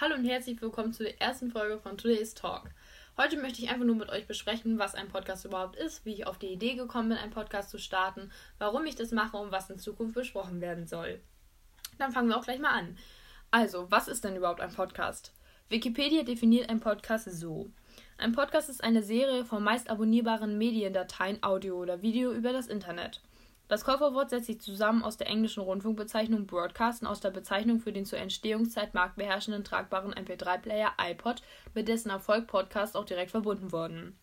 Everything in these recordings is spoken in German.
Hallo und herzlich willkommen zu der ersten Folge von Today's Talk. Heute möchte ich einfach nur mit euch besprechen, was ein Podcast überhaupt ist, wie ich auf die Idee gekommen bin, einen Podcast zu starten, warum ich das mache und was in Zukunft besprochen werden soll. Dann fangen wir auch gleich mal an. Also, was ist denn überhaupt ein Podcast? Wikipedia definiert ein Podcast so. Ein Podcast ist eine Serie von meist abonnierbaren Mediendateien, Audio oder Video über das Internet. Das Kofferwort setzt sich zusammen aus der englischen Rundfunkbezeichnung Broadcast und aus der Bezeichnung für den zur Entstehungszeit marktbeherrschenden tragbaren MP3-Player iPod, mit dessen Erfolg Podcast auch direkt verbunden wurden.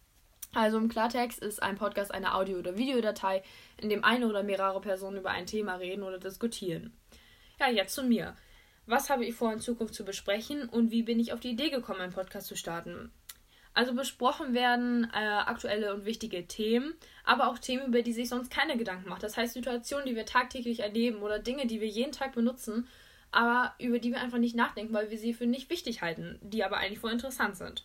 Also im Klartext ist ein Podcast eine Audio- oder Videodatei, in dem eine oder mehrere Personen über ein Thema reden oder diskutieren. Ja, jetzt zu mir. Was habe ich vor, in Zukunft zu besprechen und wie bin ich auf die Idee gekommen, einen Podcast zu starten? Also besprochen werden äh, aktuelle und wichtige Themen, aber auch Themen, über die sich sonst keine Gedanken macht. Das heißt Situationen, die wir tagtäglich erleben oder Dinge, die wir jeden Tag benutzen, aber über die wir einfach nicht nachdenken, weil wir sie für nicht wichtig halten, die aber eigentlich voll interessant sind.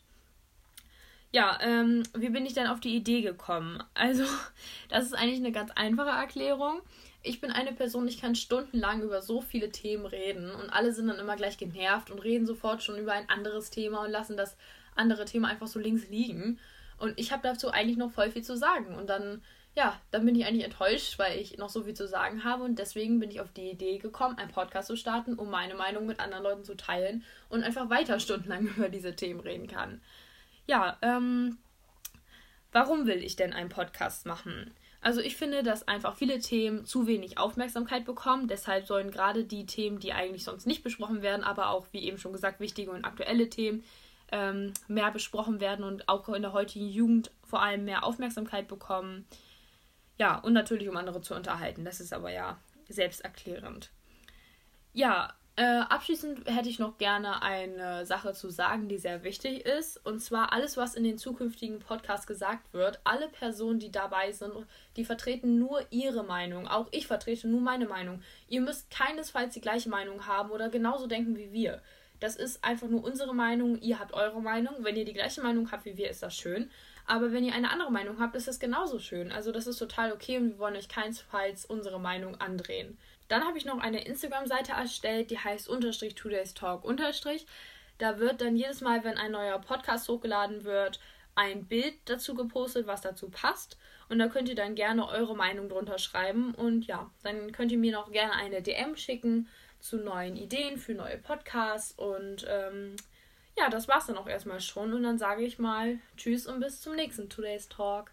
Ja, ähm, wie bin ich denn auf die Idee gekommen? Also, das ist eigentlich eine ganz einfache Erklärung. Ich bin eine Person, ich kann stundenlang über so viele Themen reden und alle sind dann immer gleich genervt und reden sofort schon über ein anderes Thema und lassen das andere Thema einfach so links liegen. Und ich habe dazu eigentlich noch voll viel zu sagen. Und dann, ja, dann bin ich eigentlich enttäuscht, weil ich noch so viel zu sagen habe. Und deswegen bin ich auf die Idee gekommen, einen Podcast zu starten, um meine Meinung mit anderen Leuten zu teilen und einfach weiter stundenlang über diese Themen reden kann. Ja, ähm, warum will ich denn einen Podcast machen? Also ich finde, dass einfach viele Themen zu wenig Aufmerksamkeit bekommen. Deshalb sollen gerade die Themen, die eigentlich sonst nicht besprochen werden, aber auch, wie eben schon gesagt, wichtige und aktuelle Themen, ähm, mehr besprochen werden und auch in der heutigen Jugend vor allem mehr Aufmerksamkeit bekommen. Ja, und natürlich um andere zu unterhalten. Das ist aber ja selbsterklärend. Ja, äh, abschließend hätte ich noch gerne eine Sache zu sagen, die sehr wichtig ist. Und zwar alles, was in den zukünftigen Podcasts gesagt wird. Alle Personen, die dabei sind, die vertreten nur ihre Meinung. Auch ich vertrete nur meine Meinung. Ihr müsst keinesfalls die gleiche Meinung haben oder genauso denken wie wir. Das ist einfach nur unsere Meinung. Ihr habt eure Meinung. Wenn ihr die gleiche Meinung habt wie wir, ist das schön. Aber wenn ihr eine andere Meinung habt, ist das genauso schön. Also das ist total okay und wir wollen euch keinesfalls unsere Meinung andrehen. Dann habe ich noch eine Instagram-Seite erstellt, die heißt unterstrich Today's Talk unterstrich. Da wird dann jedes Mal, wenn ein neuer Podcast hochgeladen wird, ein Bild dazu gepostet, was dazu passt. Und da könnt ihr dann gerne eure Meinung drunter schreiben. Und ja, dann könnt ihr mir noch gerne eine DM schicken zu neuen Ideen für neue Podcasts. Und ähm, ja, das war's dann auch erstmal schon. Und dann sage ich mal Tschüss und bis zum nächsten Today's Talk.